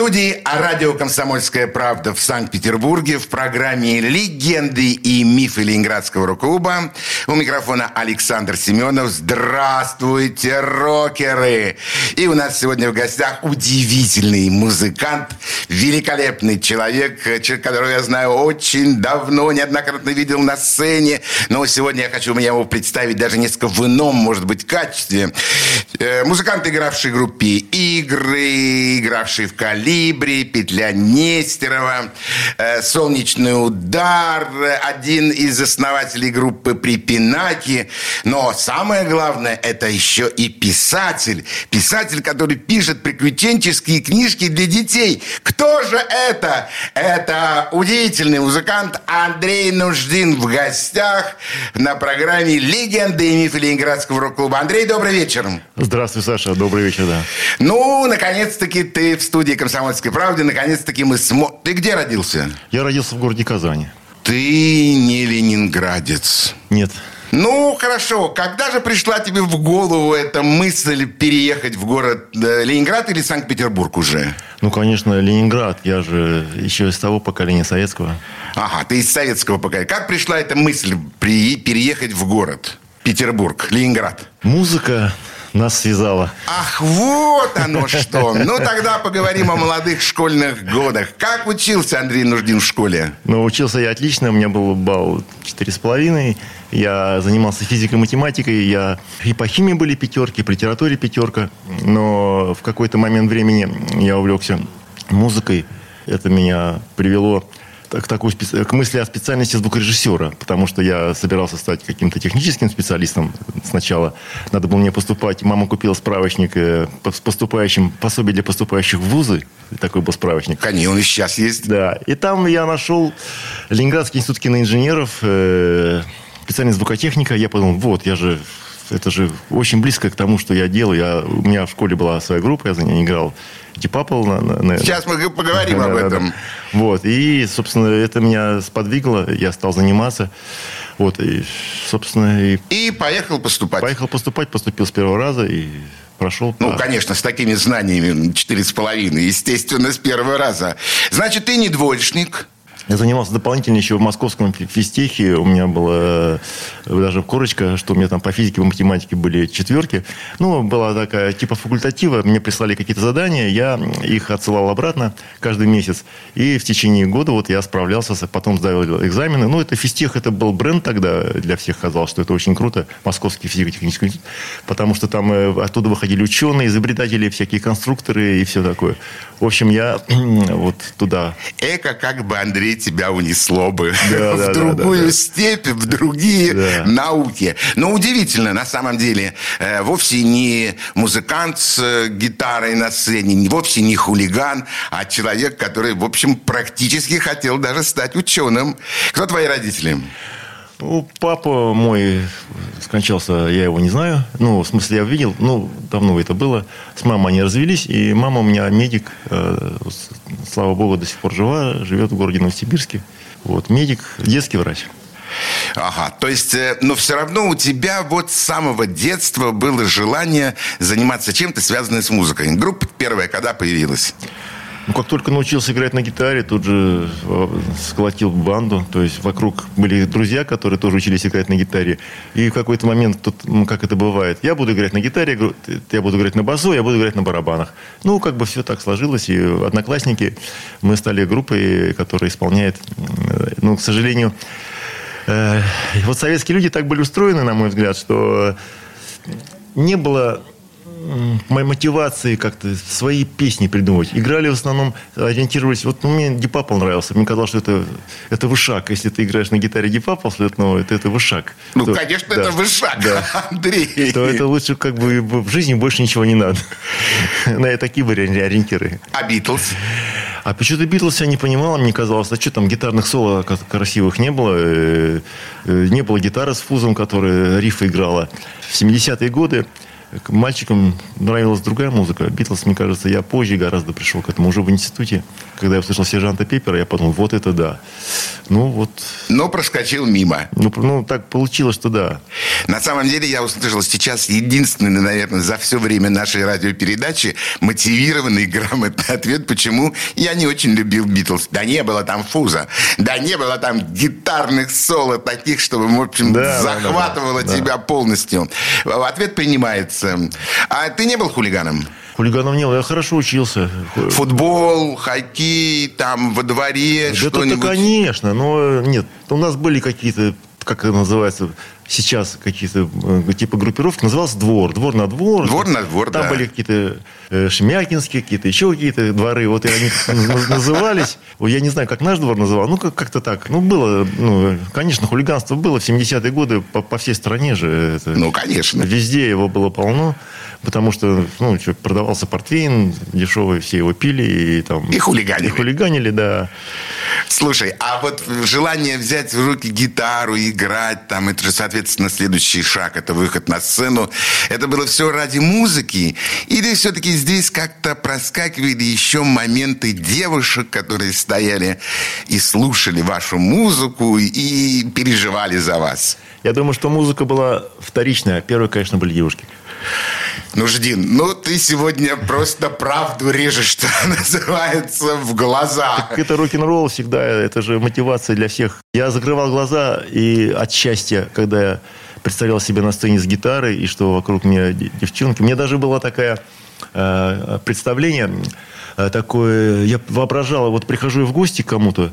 студии радио «Комсомольская правда» в Санкт-Петербурге в программе «Легенды и мифы Ленинградского рок-клуба». У микрофона Александр Семенов. Здравствуйте, рокеры! И у нас сегодня в гостях удивительный музыкант, великолепный человек, человек, которого я знаю очень давно, неоднократно видел на сцене. Но сегодня я хочу мне его представить даже несколько в ином, может быть, качестве. Э, музыкант, игравший в группе «Игры», игравший в «Кали», «Калибри», «Петля Нестерова», э, «Солнечный удар», один из основателей группы «Припинаки». Но самое главное, это еще и писатель. Писатель, который пишет приключенческие книжки для детей. Кто же это? Это удивительный музыкант Андрей Нуждин в гостях на программе «Легенды и мифы Ленинградского рок-клуба». Андрей, добрый вечер. Здравствуй, Саша. Добрый вечер, да. Ну, наконец-таки ты в студии «Комсомольской правды». Наконец-таки мы смотрим. Ты где родился? Я родился в городе Казани. Ты не ленинградец. Нет. Ну, хорошо. Когда же пришла тебе в голову эта мысль переехать в город э, Ленинград или Санкт-Петербург уже? Ну, конечно, Ленинград. Я же еще из того поколения советского. Ага, ты из советского поколения. Как пришла эта мысль при... переехать в город Петербург, Ленинград? Музыка нас связала. Ах, вот оно что. Ну, тогда поговорим о молодых школьных годах. Как учился Андрей Нуждин в школе? Ну, учился я отлично. У меня был балл четыре с половиной. Я занимался физикой, математикой. Я и по химии были пятерки, и по литературе пятерка. Но в какой-то момент времени я увлекся музыкой. Это меня привело к, такой, к мысли о специальности звукорежиссера, потому что я собирался стать каким-то техническим специалистом сначала. Надо было мне поступать. Мама купила справочник э, с поступающим, пособие для поступающих в вузы. Такой был справочник. Конечно, он и сейчас есть. Да. И там я нашел Ленинградский институт киноинженеров, э, специальность звукотехника. Я подумал, вот, я же это же очень близко к тому, что я делаю. Я, у меня в школе была своя группа, я за ней играл Дипапл. Сейчас мы поговорим да, об этом. Да. Вот. И, собственно, это меня сподвигло. Я стал заниматься. Вот. И, собственно, и... И поехал поступать. Поехал поступать, поступил с первого раза и прошел. Ну, конечно, с такими знаниями, четыре с половиной, естественно, с первого раза. Значит, ты не двоечник. Я занимался дополнительно еще в московском физтехе. У меня была э, даже корочка, что у меня там по физике, по математике были четверки. Ну, была такая типа факультатива. Мне прислали какие-то задания, я их отсылал обратно каждый месяц. И в течение года вот я справлялся, потом сдавал экзамены. Ну, это физтех, это был бренд тогда для всех казалось, что это очень круто. Московский физико-технический институт. Потому что там э, оттуда выходили ученые, изобретатели, всякие конструкторы и все такое. В общем, я вот туда. Эко как бы, Андрей, тебя унесло бы да, в да, другую да, степь, в другие науки. Но удивительно, на самом деле, э, вовсе не музыкант с э, гитарой на сцене, вовсе не хулиган, а человек, который, в общем, практически хотел даже стать ученым. Кто твои родители? Ну, папа мой скончался, я его не знаю. Ну, в смысле, я видел, ну, давно это было. С мамой они развелись, и мама у меня медик, э, слава богу, до сих пор жива, живет в городе Новосибирске. Вот, медик, детский врач. Ага, то есть, э, но все равно у тебя вот с самого детства было желание заниматься чем-то, связанным с музыкой. Группа первая когда появилась? Ну, как только научился играть на гитаре, тут же э, сколотил банду. То есть вокруг были друзья, которые тоже учились играть на гитаре. И в какой-то момент, тут, как это бывает, я буду играть на гитаре, я буду играть на басу, я буду играть на барабанах. Ну, как бы все так сложилось. И одноклассники, мы стали группой, которая исполняет, ну, к сожалению, э, вот советские люди так были устроены, на мой взгляд, что не было моей мотивации как-то свои песни придумывать. Играли в основном, ориентировались... Вот ну, мне Дипапл нравился. Мне казалось, что это, это вышаг. Если ты играешь на гитаре Дипапл, ну, это, это вышаг. Ну, то, конечно, да, это вышаг, да. Андрей. То это лучше как бы в жизни больше ничего не надо. На такие были ориентиры. А Битлз? А почему-то Битлз я не понимал, мне казалось, а что там гитарных соло красивых не было, э, э, не было гитары с фузом, которая рифы играла. В 70-е годы мальчикам нравилась другая музыка. Битлз, мне кажется, я позже гораздо пришел к этому, уже в институте. Когда я услышал сержанта Пеппера, я подумал, вот это да. Ну, вот. Но проскочил мимо. Ну, ну, так получилось, что да. На самом деле, я услышал сейчас единственный, наверное, за все время нашей радиопередачи мотивированный грамотный ответ, почему я не очень любил Битлз. Да не было там фуза, да не было там гитарных соло таких, чтобы, в общем, да, захватывало да, да, тебя да. полностью. Ответ принимается. А ты не был хулиганом? Хулиганом не было, я хорошо учился. Футбол, хоккей, там во дворе, что-нибудь? Это, конечно, но нет. У нас были какие-то, как это называется, сейчас какие-то э, типа группировки, назывался двор. Двор на двор. Двор на двор, Там да. были какие-то э, Шемякинские, какие-то еще какие-то дворы. Вот и они назывались. Я не знаю, как наш двор называл. Ну, как-то так. Ну, было, ну, конечно, хулиганство было в 70-е годы по, по всей стране же. Это, ну, конечно. Везде его было полно. Потому что, ну, что, продавался портвейн дешевый, все его пили. И, там, и хулиганили. И хулиганили, да. Слушай, а вот желание взять в руки гитару, играть, там, это же, соответственно, следующий шаг, это выход на сцену. Это было все ради музыки? Или все-таки здесь как-то проскакивали еще моменты девушек, которые стояли и слушали вашу музыку и переживали за вас? Я думаю, что музыка была вторичная. Первой, конечно, были девушки. Нуждин, ну ты сегодня просто правду режешь, что называется, в глаза. Так это рок-н-ролл всегда, это же мотивация для всех. Я закрывал глаза и от счастья, когда я представлял себя на сцене с гитарой, и что вокруг меня девчонки. Мне даже было такое э, представление, э, такое, я воображал, вот прихожу в гости к кому-то,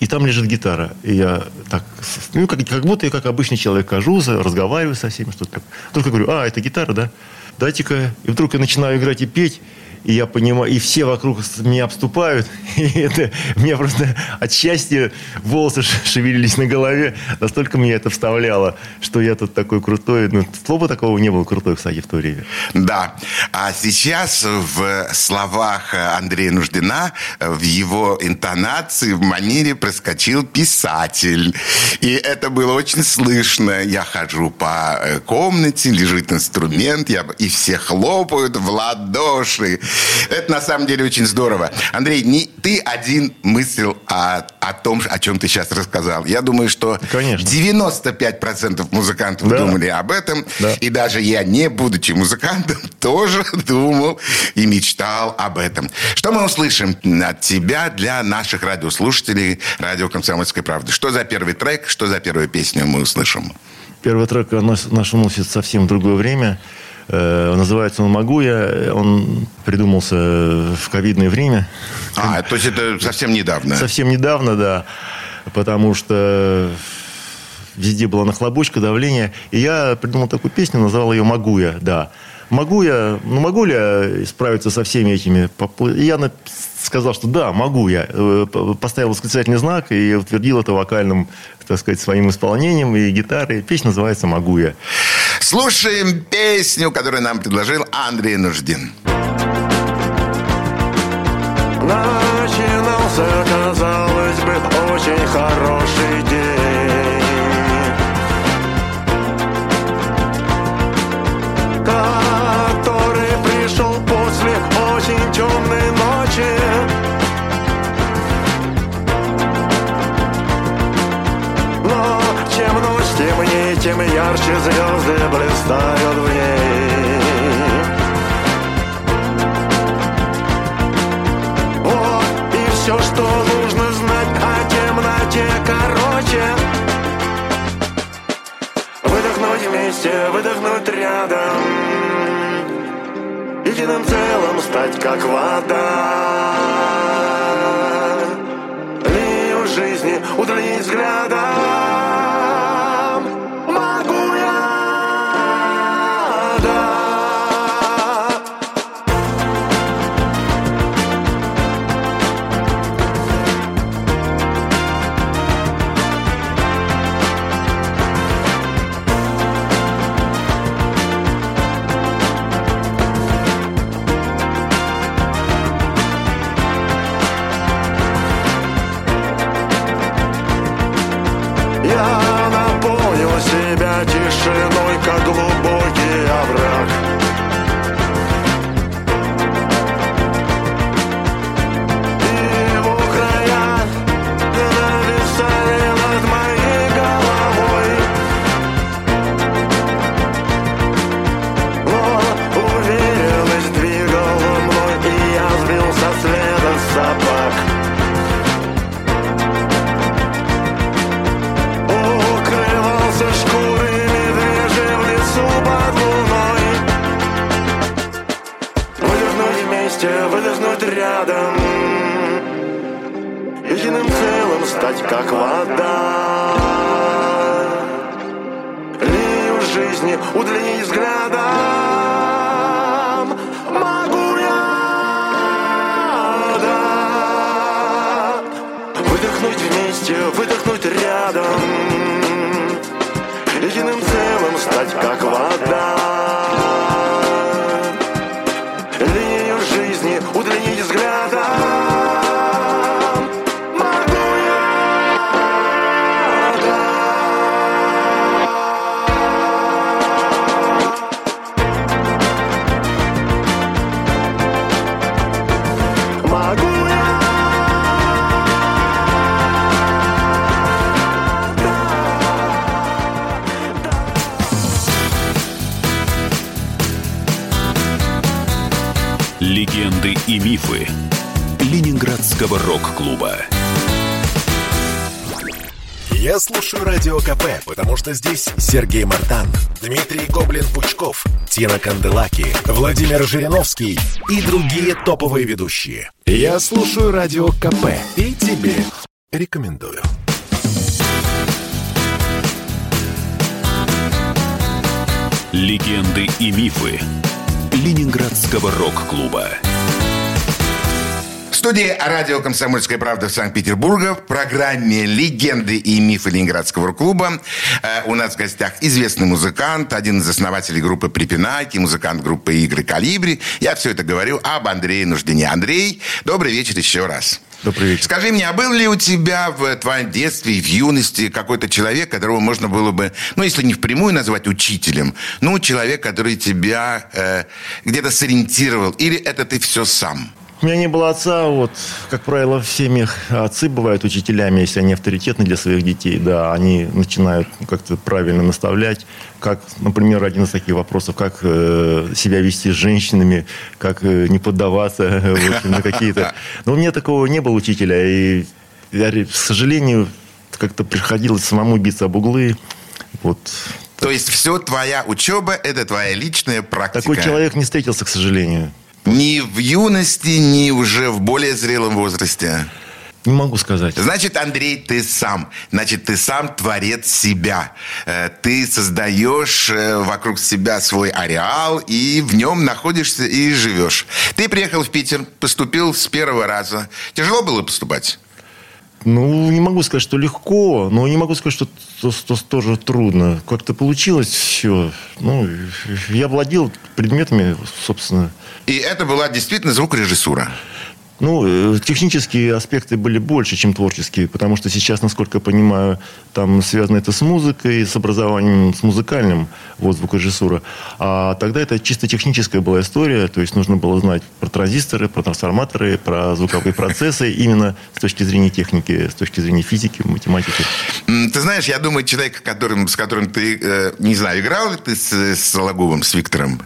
и там лежит гитара. И я так, ну, как, как будто я как обычный человек хожу, разговариваю со всеми, что-то. Только говорю, а, это гитара, да? Дайте-ка. И вдруг я начинаю играть и петь и я понимаю, и все вокруг меня обступают, и это, у меня просто от счастья волосы шевелились на голове, настолько меня это вставляло, что я тут такой крутой, ну, слова такого не было крутой, кстати, в то время. Да, а сейчас в словах Андрея Нуждина, в его интонации, в манере проскочил писатель, и это было очень слышно. Я хожу по э, комнате, лежит инструмент, я, и все хлопают в ладоши, это на самом деле очень здорово. Андрей, не ты один мыслил о, о том, о чем ты сейчас рассказал. Я думаю, что Конечно. 95% музыкантов да. думали об этом. Да. И даже я, не будучи музыкантом, тоже думал и мечтал об этом. Что мы услышим от тебя для наших радиослушателей радио «Комсомольской правды»? Что за первый трек, что за первую песню мы услышим? Первый трек наш уносит совсем в другое время. Э, называется он «Могу я». Он придумался в ковидное время. А, то есть это совсем недавно? Совсем недавно, да. Потому что везде была нахлобучка, давление. И я придумал такую песню, назвал ее «Могу я», да. Могу я, ну могу ли я справиться со всеми этими? И я сказал, что да, могу я. Э, поставил восклицательный знак и утвердил это вокальным, так сказать, своим исполнением и гитарой. Песня называется «Могу я». Слушаем песню, которую нам предложил Андрей Нуждин. Начинался, казалось бы, очень хороший день. Который пришел после очень темной ночи. Тем ярче звезды блистают в ней. Вот и все, что нужно знать о темноте, короче. Выдохнуть вместе, выдохнуть рядом. Единым целым стать как вода. Линию жизни удалить взглядом. Радио КП, потому что здесь Сергей Мартан, Дмитрий Гоблин-Пучков, Тина Канделаки, Владимир Жириновский и другие топовые ведущие. Я слушаю Радио КП и тебе рекомендую. Легенды и мифы Ленинградского рок-клуба. В студии радио «Комсомольская правда» в Санкт-Петербурге в программе «Легенды и мифы Ленинградского клуба». Э, у нас в гостях известный музыкант, один из основателей группы «Припинайки», музыкант группы «Игры Калибри». Я все это говорю об Андрее Нуждине. Андрей, добрый вечер еще раз. Добрый вечер. Скажи мне, а был ли у тебя в твоем детстве в юности какой-то человек, которого можно было бы, ну, если не впрямую назвать учителем, ну, человек, который тебя э, где-то сориентировал, или это ты все сам? У меня не было отца, вот, как правило, в семьях отцы бывают учителями, если они авторитетны для своих детей, да, они начинают как-то правильно наставлять, как, например, один из таких вопросов, как э, себя вести с женщинами, как э, не поддаваться в общем, на какие-то... Но у меня такого не было учителя, и, я, к сожалению, как-то приходилось самому биться об углы, вот. То есть все твоя учеба, это твоя личная практика. Такой человек не встретился, к сожалению. Ни в юности, ни уже в более зрелом возрасте. Не могу сказать. Значит, Андрей, ты сам. Значит, ты сам творец себя. Э, Ты создаешь э, вокруг себя свой ареал, и в нем находишься и живешь. Ты приехал в Питер, поступил с первого раза. Тяжело было поступать? Ну, не могу сказать, что легко, но не могу сказать, что, что, что тоже трудно. Как-то получилось все. Ну, я владел предметами, собственно. И это была действительно звукорежиссура. Ну, э, технические аспекты были больше, чем творческие, потому что сейчас, насколько я понимаю, там связано это с музыкой, с образованием, с музыкальным, вот, звукорежиссура. А тогда это чисто техническая была история, то есть нужно было знать про транзисторы, про трансформаторы, про звуковые процессы, именно с точки зрения техники, с точки зрения физики, математики. Ты знаешь, я думаю, человек, с которым ты, э, не знаю, играл ты с Сологубом, с Виктором?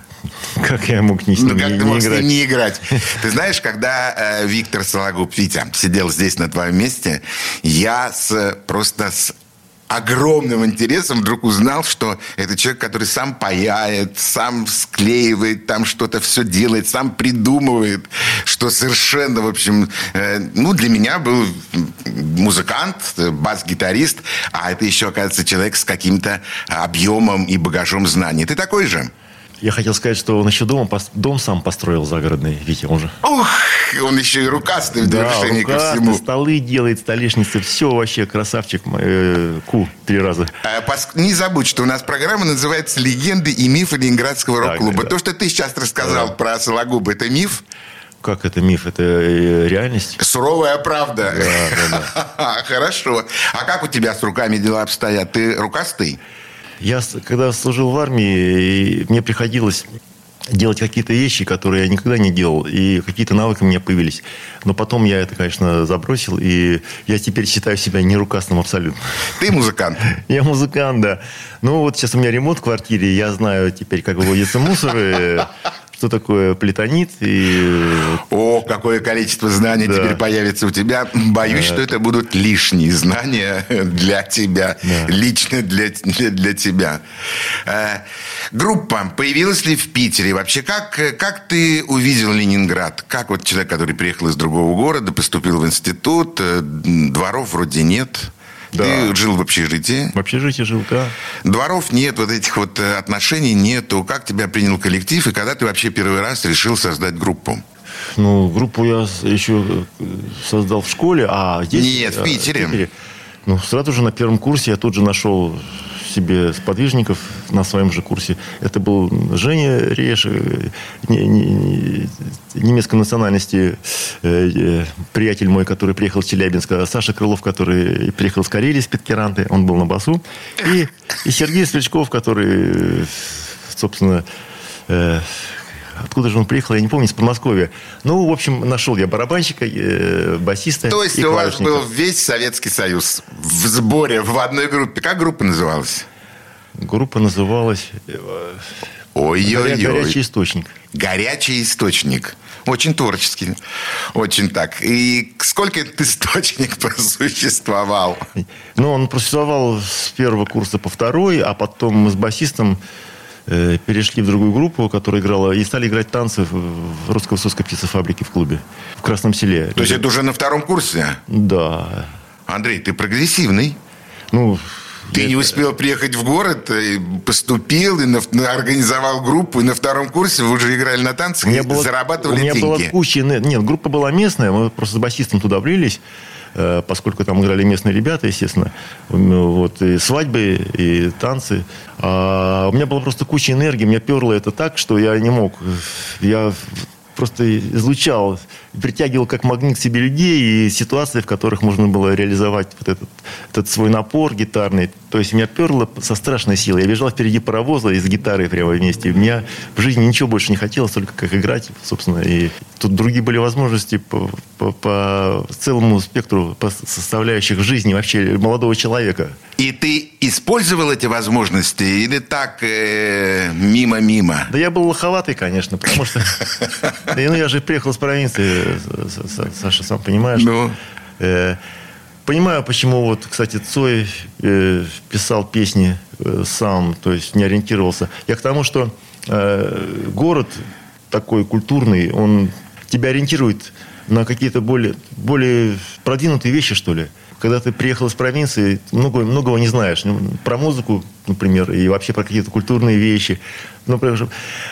Как я мог не Ну, как не, ты не мог с играть? ним не играть? Ты знаешь, когда э, Виктор Сологуб, Витя, сидел здесь на твоем месте, я с, просто с огромным интересом вдруг узнал, что это человек, который сам паяет, сам склеивает, там что-то все делает, сам придумывает, что совершенно, в общем, э, ну, для меня был музыкант, бас-гитарист, а это еще, оказывается, человек с каким-то объемом и багажом знаний. Ты такой же? Я хотел сказать, что он еще дом, пос- дом сам построил загородный, Витя, он же. Ух, он еще и рукастый в ко рукастый, всему. столы делает, столешницы, все вообще красавчик. э, ку, три раза. А, пос- Не забудь, что у нас программа называется «Легенды и мифы Ленинградского рок-клуба». да. То, что ты сейчас рассказал про Сологуба, это миф? Как это миф? Это э, реальность? Суровая правда. Да, да, Хорошо. А как у тебя с руками дела обстоят? Ты рукастый? Я, когда служил в армии, мне приходилось делать какие-то вещи, которые я никогда не делал, и какие-то навыки у меня появились. Но потом я это, конечно, забросил, и я теперь считаю себя нерукастым абсолютно. Ты музыкант. Я музыкант, да. Ну, вот сейчас у меня ремонт в квартире, я знаю теперь, как выводится мусор, и что такое плетонит. И... О, какое количество знаний Да. теперь появится у тебя. Боюсь, что это будут лишние знания для тебя. Да. Лично для, для, для тебя. Э, группа появилась ли в Питере? Вообще, как, как ты увидел Ленинград? Как вот человек, который приехал из другого города, поступил в институт, э, дворов вроде нет. Да. Ты жил в общежитии. В общежитии жил, да. Дворов нет, вот этих вот э, отношений нету. Как тебя принял коллектив и когда ты вообще первый раз решил создать группу? Ну, группу я еще э, создал в школе, а здесь... Нет, в э, Питере. Ну, сразу же на первом курсе я тут же нашел себе сподвижников на своем же курсе. Это был Женя Реш, э, не- не- не- немецкой национальности, э, э, приятель мой, который приехал из Челябинска, Саша Крылов, который приехал из Карелии, с Питкеранты, он был на басу, и, и Сергей Стрельчков, который, собственно, Откуда же он приехал, я не помню, из Подмосковья. Ну, в общем, нашел я барабанщика, э, басиста То есть у вас был весь Советский Союз в сборе, в одной группе. Как группа называлась? Группа называлась э, «Горя- Ой-ой-ой. «Горячий источник». Горячий источник. Очень творческий. Очень так. И сколько этот источник просуществовал? Ну, он просуществовал с первого курса по второй, а потом мы с басистом э, перешли в другую группу, которая играла, и стали играть танцы в, русско-высоцкой птицефабрике в клубе в Красном селе. То есть это уже на втором курсе? Да. Андрей, ты прогрессивный. Ну, Ты я- не успел приехать в город, и поступил, и на- организовал группу, и на втором курсе вы уже играли на танцах У меня и было- зарабатывали у меня деньги. была куча... Нет, группа была местная, мы просто с басистом туда влились, э, поскольку там играли местные ребята, естественно. Ну, Вот, и свадьбы, и танцы. А у меня была просто куча энергии, меня перло это так, что я не мог. Я просто излучал, притягивал как магнит к себе людей и ситуации, в которых можно было реализовать вот этот, этот свой напор гитарный. То есть меня перло со страшной силой. Я бежал впереди паровоза и с гитарой прямо вместе. У меня в жизни ничего больше не хотелось, только как играть, собственно. И тут другие были возможности по, по, целому спектру по составляющих жизни вообще молодого человека. И ты использовал эти возможности или так э, мимо-мимо? Да я был лоховатый, конечно, потому что... Да, ну, я же приехал с провинции, Саша, сам понимаешь. Ну? Э, Понимаю, почему вот, кстати, Цой э, писал песни э, сам, то есть не ориентировался. Я к тому, что э, город такой культурный, он тебя ориентирует на какие-то более, более продвинутые вещи, что ли. Когда ты приехал из провинции, много, многого не знаешь. Ну, Про музыку, например, и вообще про какие-то культурные вещи. Ну, Например,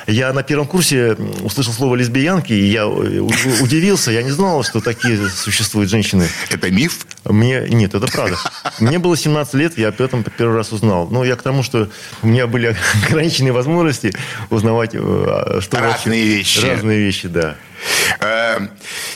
я на первом курсе услышал слово лесбиянки, и я э, удивился. Я не знал, что такие существуют женщины. Это миф? Мне нет, это правда. Мне было 17 лет, я об этом первый раз узнал. Ну, я к тому, что у меня были ограниченные возможности узнавать, э, что Разные вещи. Разные вещи, да. Э,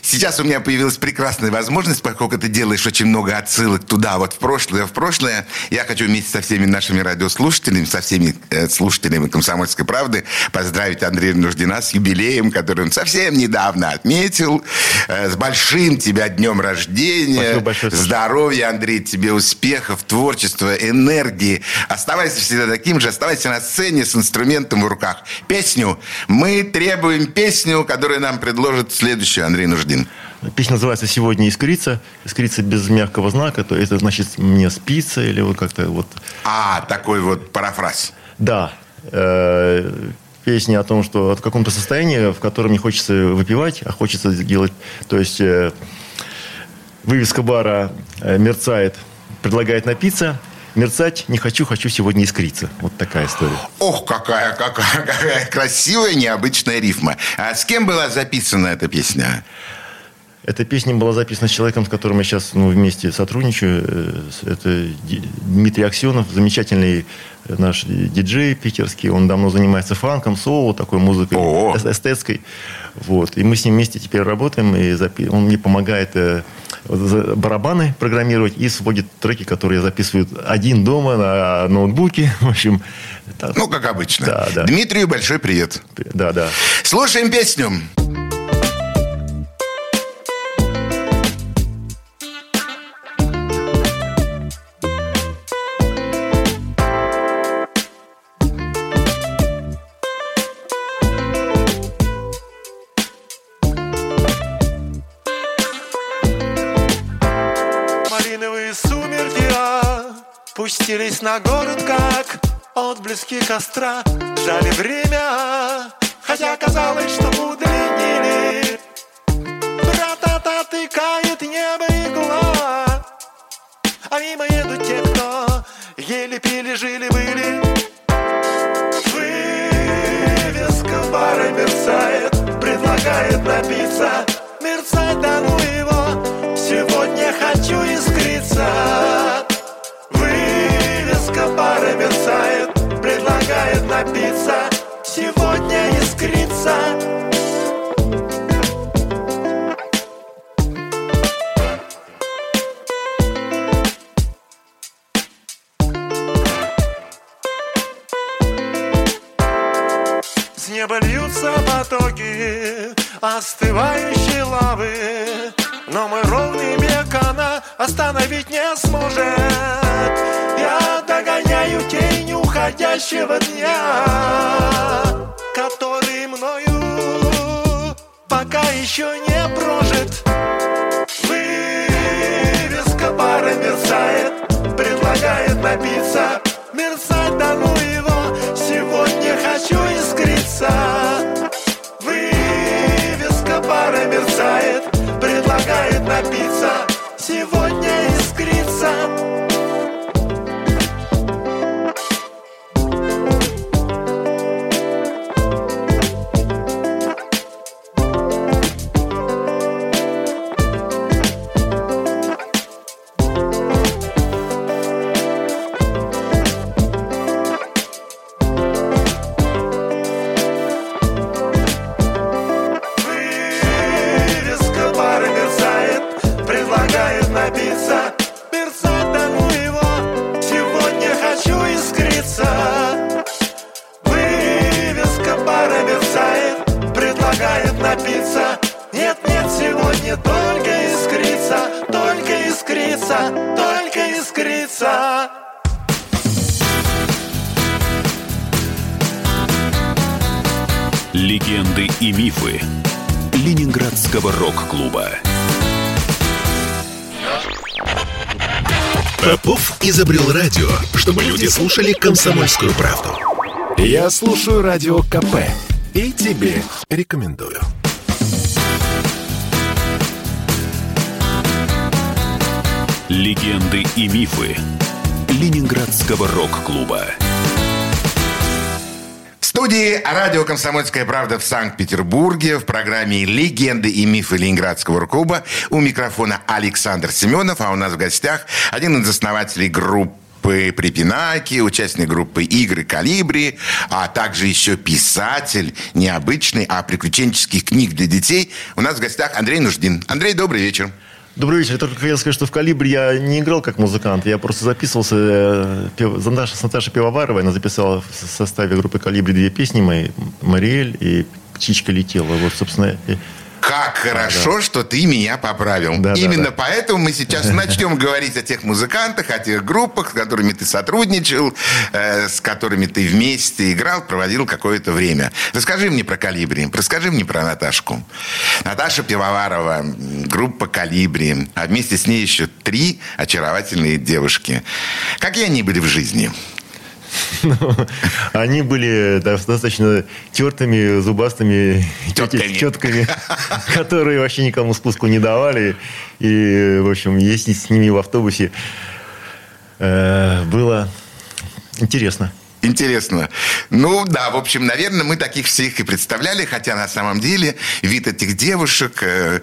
Сейчас у меня появилась прекрасная возможность, поскольку ты делаешь очень много отсылок туда, вот в прошлое, в прошлое. Я хочу вместе со всеми нашими радиослушателями, со всеми э, слушателями «Комсомольской правды» поздравить Андрея Нуждина с юбилеем, который он совсем недавно отметил. Э, С большим тебя днем рождения. Спасибо большое. Здоровья, Андрей, тебе успехов, творчества, энергии. Оставайся всегда таким же, оставайся на сцене с инструментом в руках. Песню. Мы требуем песню, которую нам предложит следующий Андрей Нуждин. Песня называется «Сегодня искрица». Искрица без мягкого знака, то это значит «мне спится» или вот как-то вот... А, такой вот парафраз. Да. э, Песня о том, что в каком-то состоянии, в котором не хочется выпивать, а хочется делать... То есть э, вывеска бара э, мерцает, предлагает напиться, мерцать не хочу, хочу сегодня искриться. Вот такая история. Ох, какая, какая, какая красивая, необычная рифма. А с кем была записана эта песня? Эта песня была записана с человеком, с которым я сейчас ну, вместе сотрудничаю. Э, Это Дмитрий Аксенов, замечательный э, наш диджей питерский. Он давно занимается фанком, соул, такой музыкой О. эс- эстетской. Вот. И мы с ним вместе теперь работаем. И запи- он мне помогает э, барабаны программировать и сводит треки, которые я записываю один дома на ноутбуке. В общем, так. Ну, как обычно. Да, да. Дмитрию большой привет. да, да. Слушаем песню. Опустились на город, как отблески костра. Жали время, хотя казалось, что удлинили Ра-та-та тыкает небо игла А мимо едут те, кто еле пили, жили, были. Вывеска бара мерцает, предлагает напиться. Мерцать да ну его, сегодня хочу искриться предлагает напиться Сегодня искриться С неба льются потоки остывающей лавы Но мой ровный бег она остановить не сможет догоняю тень уходящего дня Который мною пока еще не прожит слушали комсомольскую правду. Я слушаю радио КП и тебе рекомендую. Легенды и мифы Ленинградского рок-клуба. В студии радио «Комсомольская правда» в Санкт-Петербурге в программе «Легенды и мифы Ленинградского рок-клуба» у микрофона Александр Семенов, а у нас в гостях один из основателей группы Припинаки, участник группы «Игры Калибри», а также еще писатель необычный, а приключенческих книг для детей. У нас в гостях Андрей Нуждин. Андрей, добрый вечер. Добрый вечер. Я только хотел сказать, что в «Калибре» я не играл как музыкант. Я просто записывался э, пев- за Наташ- с Наташей Пивоваровой. Она записала в составе группы «Калибри» две песни мои. «Мариэль» и «Птичка летела». Вот, собственно, Как хорошо, что ты меня поправил. Да, да, Именно да. поэтому мы сейчас начнем говорить о тех музыкантах, о тех группах, с которыми ты сотрудничал, э, с которыми ты вместе играл, проводил какое-то время. Расскажи мне про «Калибри», расскажи мне про Наташку. Наташа Пивоварова, группа «Калибри», а вместе с ней еще три очаровательные девушки. Какие они были в жизни? Они были достаточно тертыми, зубастыми тетками, которые вообще никому спуску не давали. И, в общем, ездить с ними в автобусе э, было интересно. Интересно. Ну, да, в общем, наверное, мы таких всех и представляли, хотя на самом деле вид этих девушек, э,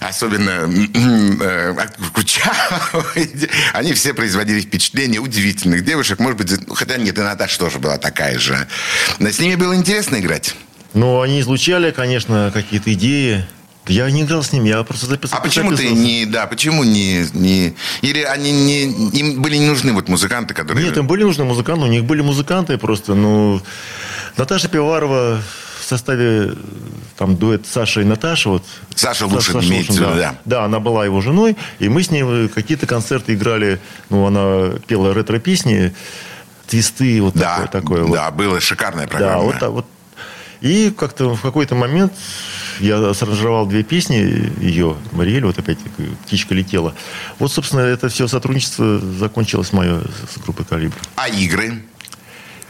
особенно э, Кучавой, они все производили впечатление удивительных девушек. Может быть, ну, хотя нет, и Наташа тоже была такая же. Но с ними было интересно играть. Но они излучали, конечно, какие-то идеи. Я не играл с ними, я просто записал. А почему ты не, да, почему не, не, или они не, им были не нужны вот музыканты, которые... Нет, им были нужны музыканты, у них были музыканты просто, ну... Наташа Пивоварова в составе там дуэт Саша и Наташа. Вот, Саша Лушин Саша имеется виду, да. да. Да, она была его женой, и мы с ней какие-то концерты играли. Ну, она пела ретро-песни, твисты, вот Да, такое, такое вот. да, была шикарная Да, программа. вот, так вот. И как-то в какой-то момент я саранжировал две песни ее, Мариэль, вот опять «Птичка летела». Вот, собственно, это все сотрудничество закончилось мое с группой «Калибр». А игры?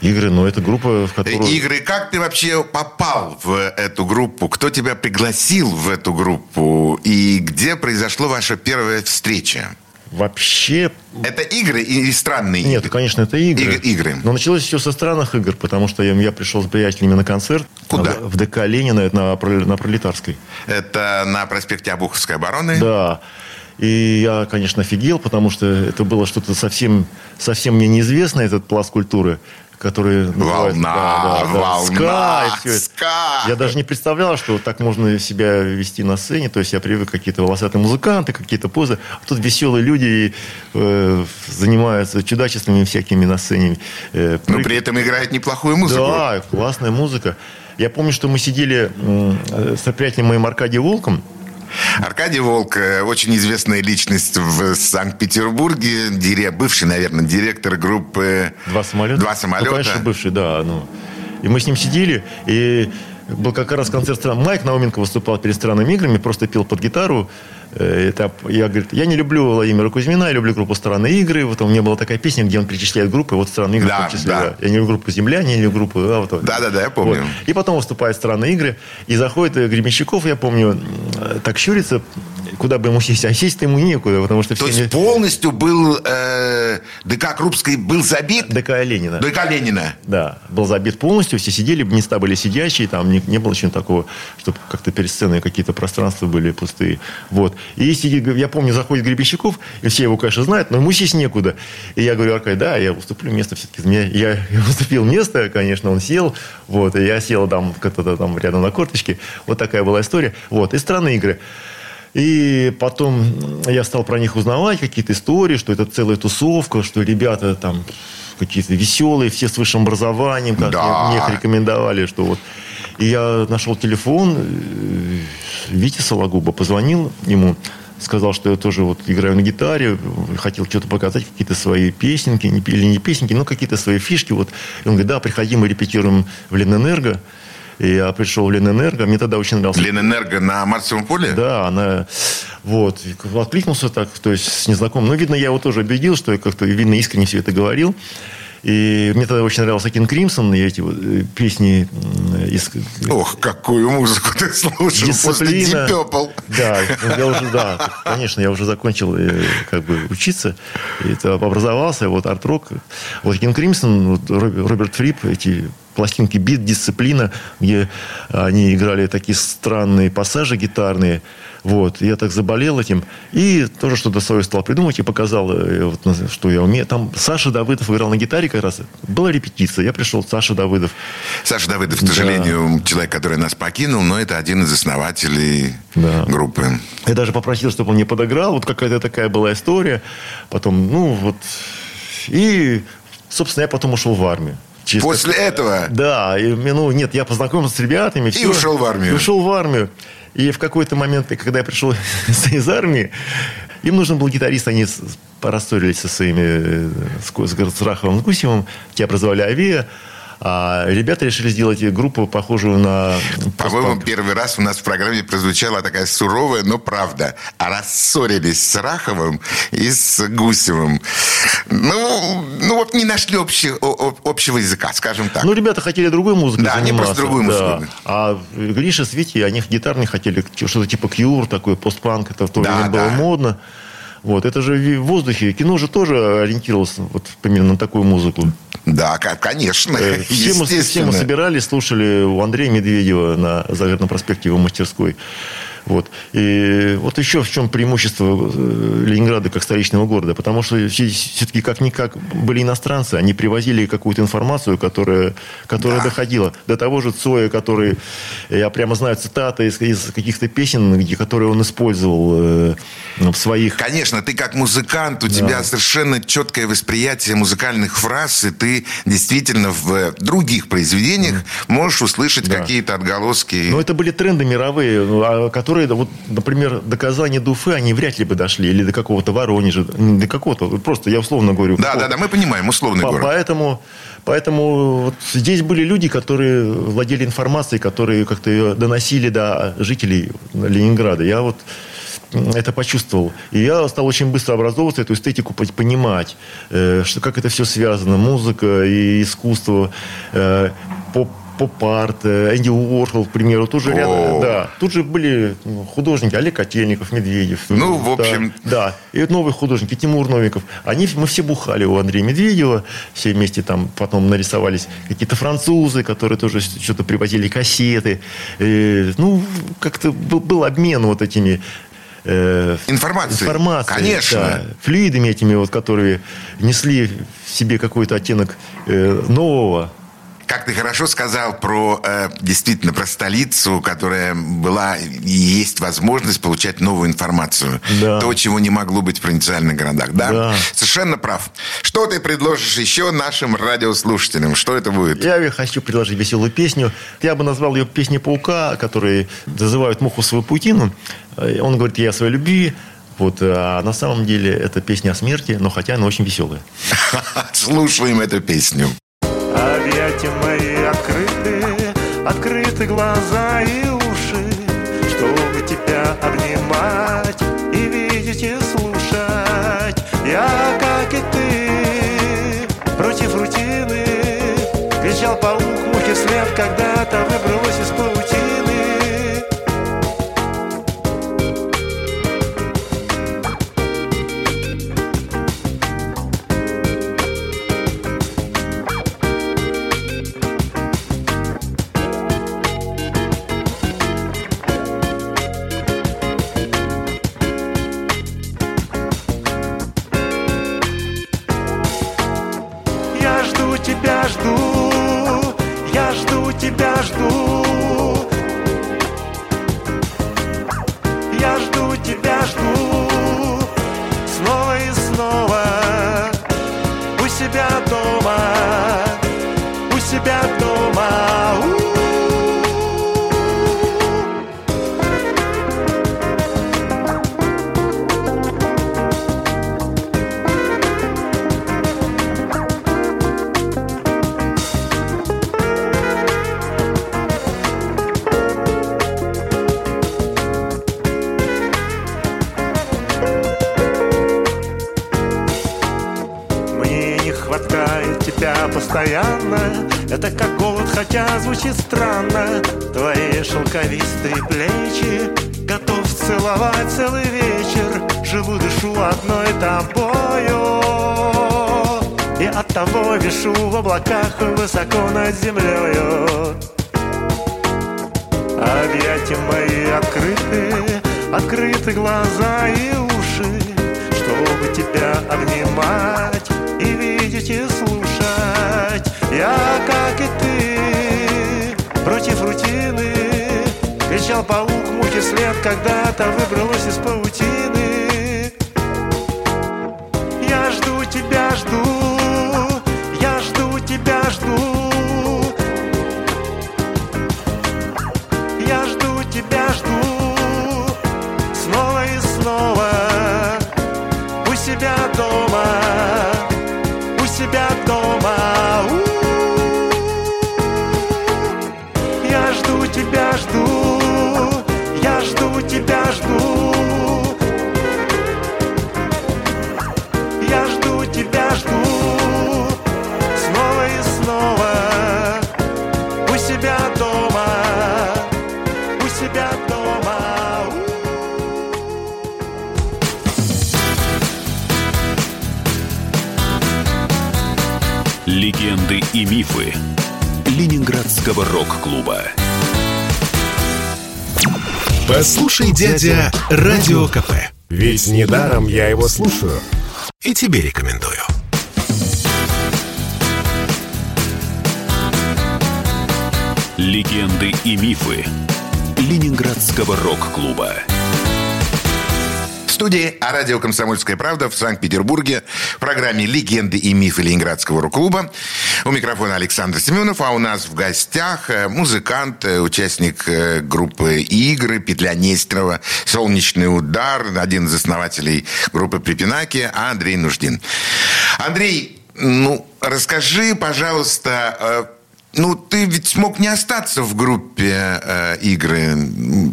Игры, но это группа, в которую... Игры, как ты вообще попал в эту группу? Кто тебя пригласил в эту группу? И где произошла ваша первая встреча? Вообще... Это игры или странные игры? Нет, конечно, это игры. Иг- игры. Но началось все со странных игр, потому что я, я пришел с приятелями на концерт. Куда? В, в ДК Ленина, это на, на Пролетарской. Это на проспекте Обуховской обороны? Да. И я, конечно, офигел, потому что это было что-то совсем, совсем мне неизвестное, этот пласт культуры, называется... Волна, волна, ска. Я даже не представлял, что так можно себя вести на сцене. То есть я привык какие-то волосатые музыканты, какие-то позы. А тут веселые люди э, занимаются чудачествами всякими на сцене. э, Но прыг- при этом играет неплохую музыку. да, классная музыка. Я помню, что мы сидели э, с приятелем моим Аркадием Волком. Аркадий Волк, э, очень известная личность в Санкт-Петербурге, дире- бывший, наверное, директор группы Два самолета? Два самолета. Ну, конечно, бывший, да. Ну. И мы с ним сидели, и был как раз концерт стран. Майк Науменко выступал перед странными играми, просто пел под гитару. Э, Это, я, говорит, я не люблю Владимира Кузьмина, я люблю группу «Странные игры». Вот у меня была такая песня, где он перечисляет группы, вот «Странные игры» Да, в том числе. да. да. Я не люблю группу «Земляне», я не люблю группу... а, вот, вот. Да-да-да, я помню. Вот. И потом выступает «Странные игры», и заходит э, Гребенщиков, я помню, э, так щурится, куда бы ему сесть, а сесть ему некуда, потому что То есть полностью был э, ДК Крупской был забит? ДК Ленина. ДК Ленина. Да, был забит полностью, все сидели, места были сидящие, там не, не было ничего такого, чтобы как-то перед сценой какие-то пространства были пустые. Вот. И сидит, я помню, заходит Гребенщиков, и все его, конечно, знают, но ему сесть некуда. И я говорю, Аркадий, да, я уступлю место все-таки. Я, я, я уступил место, конечно, он сел, вот, и я сел там, как-то там рядом на корточке. Вот такая была история. Вот, и странные игры. И потом я стал про них узнавать, какие-то истории, что это целая тусовка, что ребята там какие-то веселые, все с высшим образованием, как Да. мне, мне их рекомендовали, что вот. И я нашел телефон э, Вити Сологуба, позвонил ему, сказал, что я тоже вот играю на гитаре, хотел что-то показать, какие-то свои песенки, или не песенки, но какие-то свои фишки. Вот. И он говорит, да, приходи, мы репетируем в Ленэнерго. И я пришел в Ленэнерго, мне тогда очень нравился Ленэнерго на Марсовом поле? да, она вот откликнулся так, то есть с незнакомым. Ну, видно, я его тоже убедил, что я как-то, видно, искренне все это говорил. И мне тогда очень нравился Кин Кримсон, и эти вот, э, песни м, из Ох, какую музыку ты слушал после Дисциплина. Purple. Да, я уже, да, конечно, я уже закончил э, как бы учиться, и это образовался, вот арт-рок. Вот Кин Кримсон, вот Роб- Роберт Фрип, эти пластинки «Бит», «Дисциплина», где они играли такие странные пассажи гитарные. Вот, я так заболел этим. И тоже что-то свое стал придумывать и показал, э, вот, что я умею. Там Саша Давыдов играл на гитаре как раз. Была репетиция. Я пришел, Саша Давыдов. Саша Давыдов, к сожалению, человек, который нас покинул, но это один из основателей Да. группы. Я даже попросил, чтобы он мне подыграл. Вот какая-то такая была история. Потом, ну, вот. И, собственно, я потом ушел в армию. Через После этого Да, и, ну, нет, я познакомился с ребятами. всё. ушел в армию. И ушел в армию. И в какой-то момент, когда я пришел из армии, им нужен был гитарист, они порассорились со своими, э, с, с Гар- с Раховым, с Гусевым, те образовали Авиа, а ребята решили сделать группу, похожую на По-моему, первый раз у нас в программе прозвучала такая суровая, но правда. А рассорились с Раховым и с Гусевым. Ну, ну вот не нашли общий- о- о- общего языка, скажем так. Ну, ребята хотели другой музыкой Да, они просто другую да. музыку. А Гриша с Витей, они гитарные хотели, что-то типа кьюр, такой постпанк, это в то Да, время было да. модно. Вот, это же в воздухе. Кино же тоже ориентировалось вот примерно на такую музыку. Да, ко- конечно. Э, Все мы, все мы собирались, слушали у Андрея Медведева на Загородном проспекте его мастерской. Вот. И вот еще в чем преимущество э, Ленинграда как столичного города. Потому что все-таки как-никак были иностранцы. Они привозили какую-то информацию, которая, которая Да. доходила до того же Цоя, который, я прямо знаю цитаты из, из каких-то песен, где, которые он использовал э, в своих... Конечно, ты как музыкант, у тебя совершенно четкое восприятие музыкальных фраз, и ты действительно в других произведениях можешь услышать Да. какие-то отголоски. Но это были тренды мировые, ну, а которые которые, вот, например, до Казани, до Уфы, они вряд ли бы дошли, или до какого-то Воронежа, не до какого-то, просто я условно говорю. Да, да, да, мы понимаем, условный По- город. Поэтому, поэтому вот здесь были люди, которые владели информацией, которые как-то ее доносили до жителей Ленинграда. Я вот это почувствовал. И я стал очень быстро образовываться, эту эстетику по- понимать, э, что, как это все связано. Музыка и искусство, э, поп поп-арт, э, Энди Уорхол, к примеру, тут же О. рядом, да, тут же были ну, художники, Олег Котельников, Медведев. Ну, в общем- да, и вот новые художники, Тимур Новиков. Они, мы все бухали у Андрея Медведева, все вместе там потом нарисовались какие-то французы, которые тоже что-то привозили, кассеты. Э, ну, как-то был, был обмен вот этими э, Информацией. информацией, Конечно. да, флюидами этими, вот, которые несли в себе какой-то оттенок э, нового. Как ты хорошо сказал про э, действительно про столицу, которая была и есть возможность получать новую информацию. Да. То, чего не могло быть в провинциальных городах. Да? Да. Совершенно прав. Что ты предложишь еще нашим радиослушателям? Что это будет? Я хочу предложить веселую песню. Я бы назвал ее «Песни паука», которые зазывают муху свою паутину. Э, Он говорит «Я о своей любви». Вот, а на самом деле это песня о смерти, но хотя она очень веселая. Слушаем эту песню. Объятия мои открыты, открыты глаза и уши, чтобы тебя обнимать и видеть и слушать. Я, как и ты, против рутины, кричал паук мухи вслед, когда-то выбралась из паутины. Себя дома. У-у-у. Постоянно. Это как голод, хотя звучит странно. Твои шелковистые плечи Готов целовать целый вечер. Живу, дышу одной тобою. И от того вишу в облаках Высоко над землею Объятия мои открыты, открыты глаза и уши, чтобы тебя обнимать и видеть и слушать. Я, как и ты, против рутины, кричал паук мухи вслед, когда-то выбралась из паутины. Я жду тебя, жду, я жду тебя, жду. Я жду тебя, жду Ленинградского рок-клуба. Послушай, дядя, Радио КП. Ведь недаром я его слушаю. И тебе рекомендую. Легенды и мифы Ленинградского рок-клуба. студии а радио «Комсомольская правда» в Санкт-Петербурге в программе «Легенды и мифы Ленинградского рок-клуба». У микрофона Александр Семенов, а у нас в гостях э, музыкант, э, участник э, группы «Игры», Петля Нестерова, «Солнечный удар», один из основателей группы «Припинаки», Андрей Нуждин. Андрей, ну, расскажи, пожалуйста, ну, ты ведь смог не остаться в группе э, игры.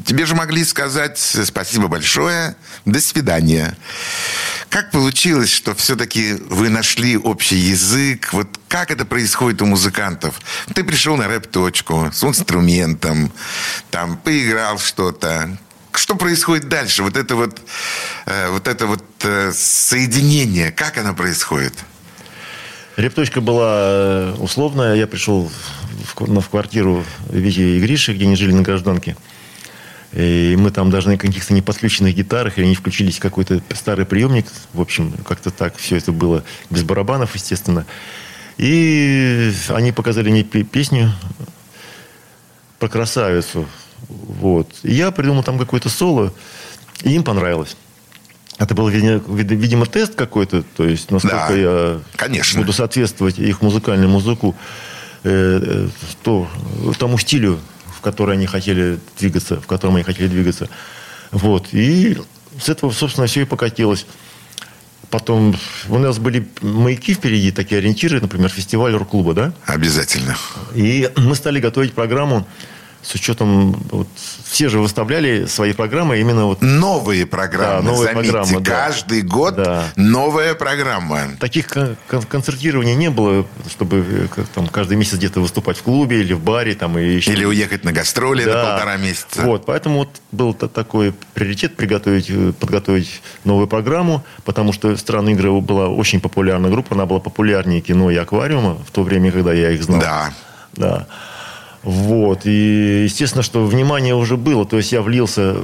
Тебе же могли сказать спасибо большое, до свидания. Как получилось, что все-таки вы нашли общий язык? Вот как это происходит у музыкантов? Ты пришел на рэп-точку с инструментом, там поиграл что-то. Что происходит дальше? Вот это вот, э, вот это вот э, соединение, как оно происходит? Репточка была э, условная. Я пришел в, в квартиру Вити и Гриши, где они жили на гражданке. И мы там даже на каких-то неподключенных гитарах, или они включились какой-то старый приемник. В общем, как-то так все это было без барабанов, естественно. И они показали мне песню про красавицу. Вот. И я придумал там какое-то соло, и им понравилось. Это был, видимо, тест какой-то, то есть насколько да, я конечно. буду соответствовать их музыкальному музыку, э, э, то, тому стилю, в который они хотели двигаться, в котором они хотели двигаться. Вот. И с этого, собственно, все и покатилось. Потом у нас были маяки впереди, такие ориентиры, например, фестиваль рок-клуба, да? Обязательно. И мы стали готовить программу с учетом вот, все же выставляли свои программы именно вот новые программы. Да, новые Заметьте, программы, да. каждый год да. новая программа. Таких кон- концертирований не было, чтобы э, там каждый месяц где-то выступать в клубе или в баре там и еще. Или уехать на гастроли да. на полтора месяца. Вот, поэтому вот был такой приоритет приготовить, э, подготовить новую программу, потому что «Странные игры» была очень популярная группа, она была популярнее кино и аквариума в то время, когда я их знал. Да. Да. Вот. И естественно, что внимание уже было. То есть я влился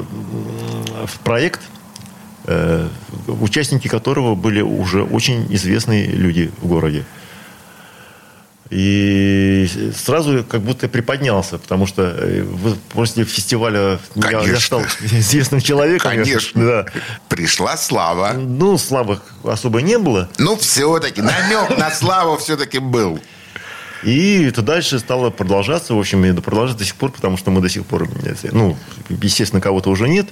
в проект, э, участники которого были уже очень известные люди в городе. И сразу как будто приподнялся, потому что э, после фестиваля я, я стал известным человеком. Конечно. Да. Пришла слава. Ну, славы особо не было. Ну, все-таки намек на славу все-таки был. И это дальше стало продолжаться, в общем, и продолжается до сих пор, потому что мы до сих пор, ну, естественно, кого-то уже нет.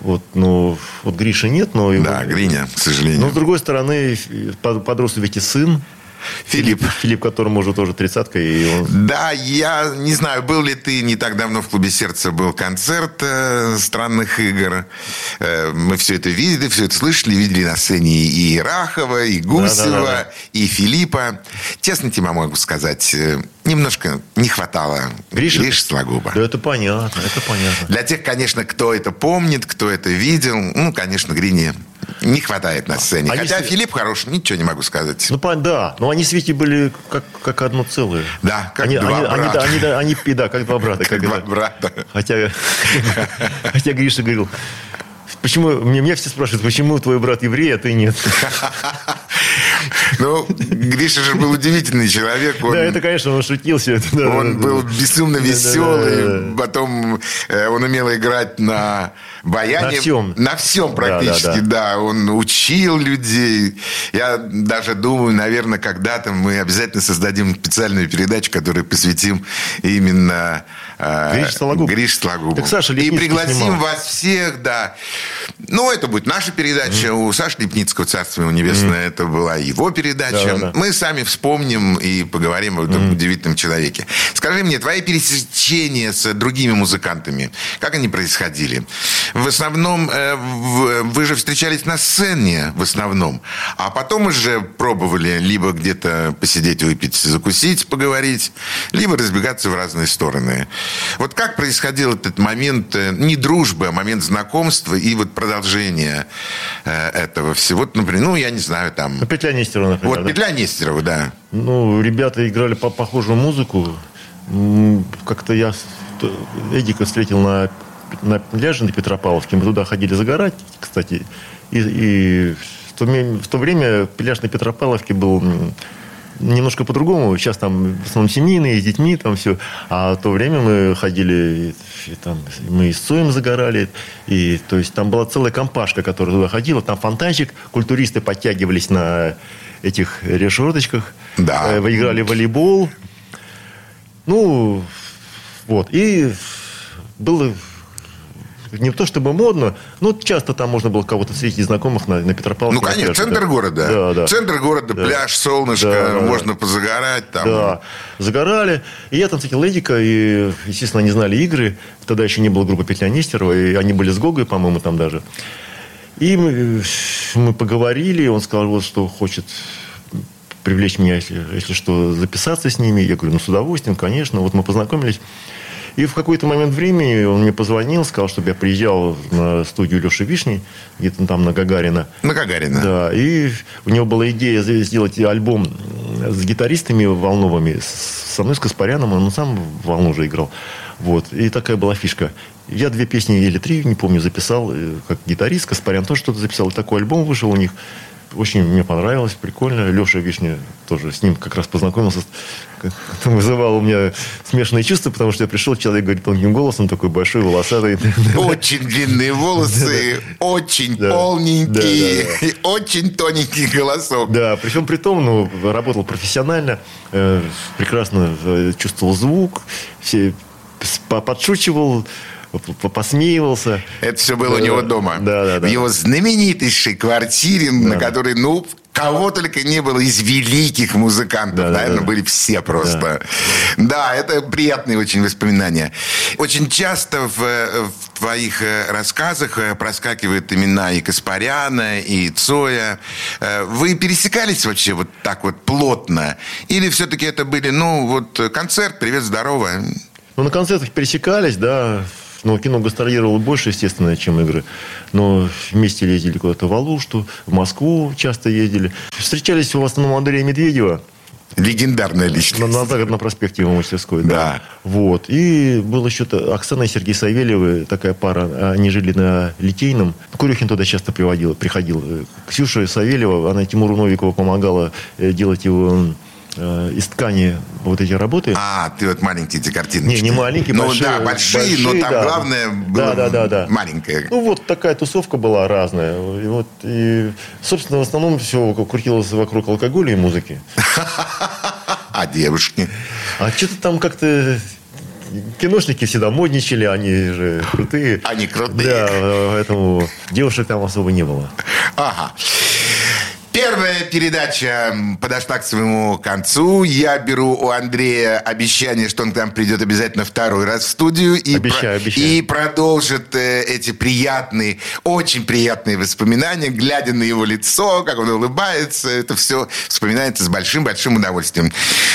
Вот, ну, вот Гриша нет, но... Да, его, Гриня, к сожалению. Но, с другой стороны, подрос ведь и сын, Филипп. Филипп, которому уже тоже тридцатка. И он... Да, я не знаю, был ли ты не так давно в клубе сердца был концерт э, странных игр. Э, мы все это видели, все это слышали, видели на сцене и Рахова, и Гусева, да, да, да. и Филиппа. Честно тебе могу сказать, э, немножко не хватало Гриша, Гриша Слагуба. Да это понятно, это понятно. Для тех, конечно, кто это помнит, кто это видел, ну, конечно, Грине не хватает на сцене. Они Хотя с... Филипп хороший, ничего не могу сказать. Ну, да. Но они с Витей были как, как одно целое. Да, как они, два они, брата. Они, да, они, они, да, как два брата. Как, как два брата. Хотя, хотя Гриша говорил, почему, мне, меня все спрашивают, почему твой брат еврей, а ты нет? Ну, Гриша же был удивительный человек. Он, да, это, конечно, он шутил все это. Да, он да, был да. безумно веселый. Да, да, да. Потом э, он умел играть на баяне. На всем. На всем практически, да, да, да. да. Он учил людей. Я даже думаю, наверное, когда-то мы обязательно создадим специальную передачу, которую посвятим именно Гриш Сологуб. Гриш Сологубу. Так Саша И пригласим снимал. вас всех, да. Ну, это будет наша передача. Mm. У Саши Лепницкого, царства его небесное, mm. это была его передача. Да, да, да. Мы сами вспомним и поговорим об этом mm. удивительном человеке. Скажи мне, твои пересечения с другими музыкантами, как они происходили? В основном, э, вы же встречались на сцене в основном, а потом уже пробовали либо где-то посидеть, выпить, закусить, поговорить, либо разбегаться в разные стороны. Вот как происходил этот момент э, не дружбы, а момент знакомства и вот продолжения э, этого всего? Вот, например, ну, я не знаю, там... Ну, Петля Нестерова, например. Вот, да? Петля Нестерова, да. Ну, ребята играли по похожую музыку. Как-то я Эдика встретил на на пляже на Петропавловске. Мы туда ходили загорать, кстати. И, и в, то, в то время пляж на Петропавловке был немножко по-другому. Сейчас там в основном семейные, с детьми, там все. А в то время мы ходили, и, там, мы и с Цоем загорали. И, то есть там была целая компашка, которая туда ходила. Там фонтанчик, культуристы подтягивались на этих решеточках. Да. Э, в волейбол. Ну, вот. И было не то чтобы модно, но часто там можно было кого-то встретить знакомых на, на Петропавловске. Ну, конечно, пляже, центр да. города. Да, да. Центр города, Да. пляж, солнышко, Да, да, можно позагорать там. Да, загорали. И я там встретил Эдика, и, естественно, они знали игры. Тогда еще не было группы Петля Нестерова, и они были с Гогой, по-моему, там даже. И мы, мы поговорили, он сказал, вот, что хочет привлечь меня, если, если что, записаться с ними. Я говорю, ну, с удовольствием, конечно. Вот мы познакомились. И в какой-то момент времени он мне позвонил, сказал, чтобы я приезжал на студию Леши Вишни, где-то там на Гагарина. На Гагарина. Да, и у него была идея сделать альбом с гитаристами волновыми, со мной, с Каспаряном, он сам волну уже играл. Вот, и такая была фишка. Я две песни или три, не помню, записал э, как гитарист, Каспарян тоже что-то записал. И такой альбом вышел у них. Очень мне понравилось, прикольно. Леша Вишня тоже с ним как раз познакомился. Это вызывало у меня смешанные чувства, потому что я пришел, человек говорит тонким голосом, такой большой, волосатый. Очень длинные волосы, очень Да. полненькие, Да, да, и очень тоненький голосок. Да, причем при том, ну, работал профессионально, э, прекрасно э, чувствовал звук, все подшучивал, посмеивался. Это все было у него дома. Да, да, да. В его знаменитейшей квартире, на Да. которой, ну, кого только не было из великих музыкантов. Да, да, Наверное, да. были все просто. Да. это приятные очень воспоминания. Очень часто в, в твоих э, рассказах э, проскакивают имена и Каспаряна, и Цоя. Э, Вы пересекались вообще вот так вот плотно? Или все-таки это были, ну, вот концерт, привет, здорово? Ну, на концертах пересекались, да. Но кино гастролировало больше, естественно, чем игры. Но вместе ездили куда-то в Алушту, в Москву часто ездили. Встречались в основном Андрея Медведева. Легендарная личность. На, на загородном проспекте его мастерской, да. Да. Вот. И был еще Оксана и Сергей Савельевы, такая пара. Они жили на Литейном. Курюхин туда часто приводил, приходил. Ксюша Савельева, она Тимуру Новикову помогала э, делать его э, из ткани вот эти работы. А, ты вот маленькие эти картиночки. Не, не маленькие, ну, большие. да, большие, но там да. главное было да, да, да, да. маленькое. Ну, вот такая тусовка была разная. И вот, и, собственно, в основном все крутилось вокруг алкоголя и музыки. А девушки? А что-то там как-то киношники всегда модничали, они же крутые. Они крутые. Да, поэтому девушек там особо не было. Ага. Первая передача подошла к своему концу. Я беру у Андрея обещание, что он к нам придет обязательно второй раз в студию и, Обещаю, обещаю. и продолжит э, эти приятные, очень приятные воспоминания, глядя на его лицо, как он улыбается. Это все вспоминается с большим-большим удовольствием.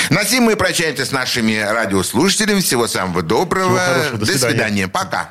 На сим мы прощаемся с нашими радиослушателями. Всего самого доброго. Всего хорошего. До До свидания. свидания. Пока.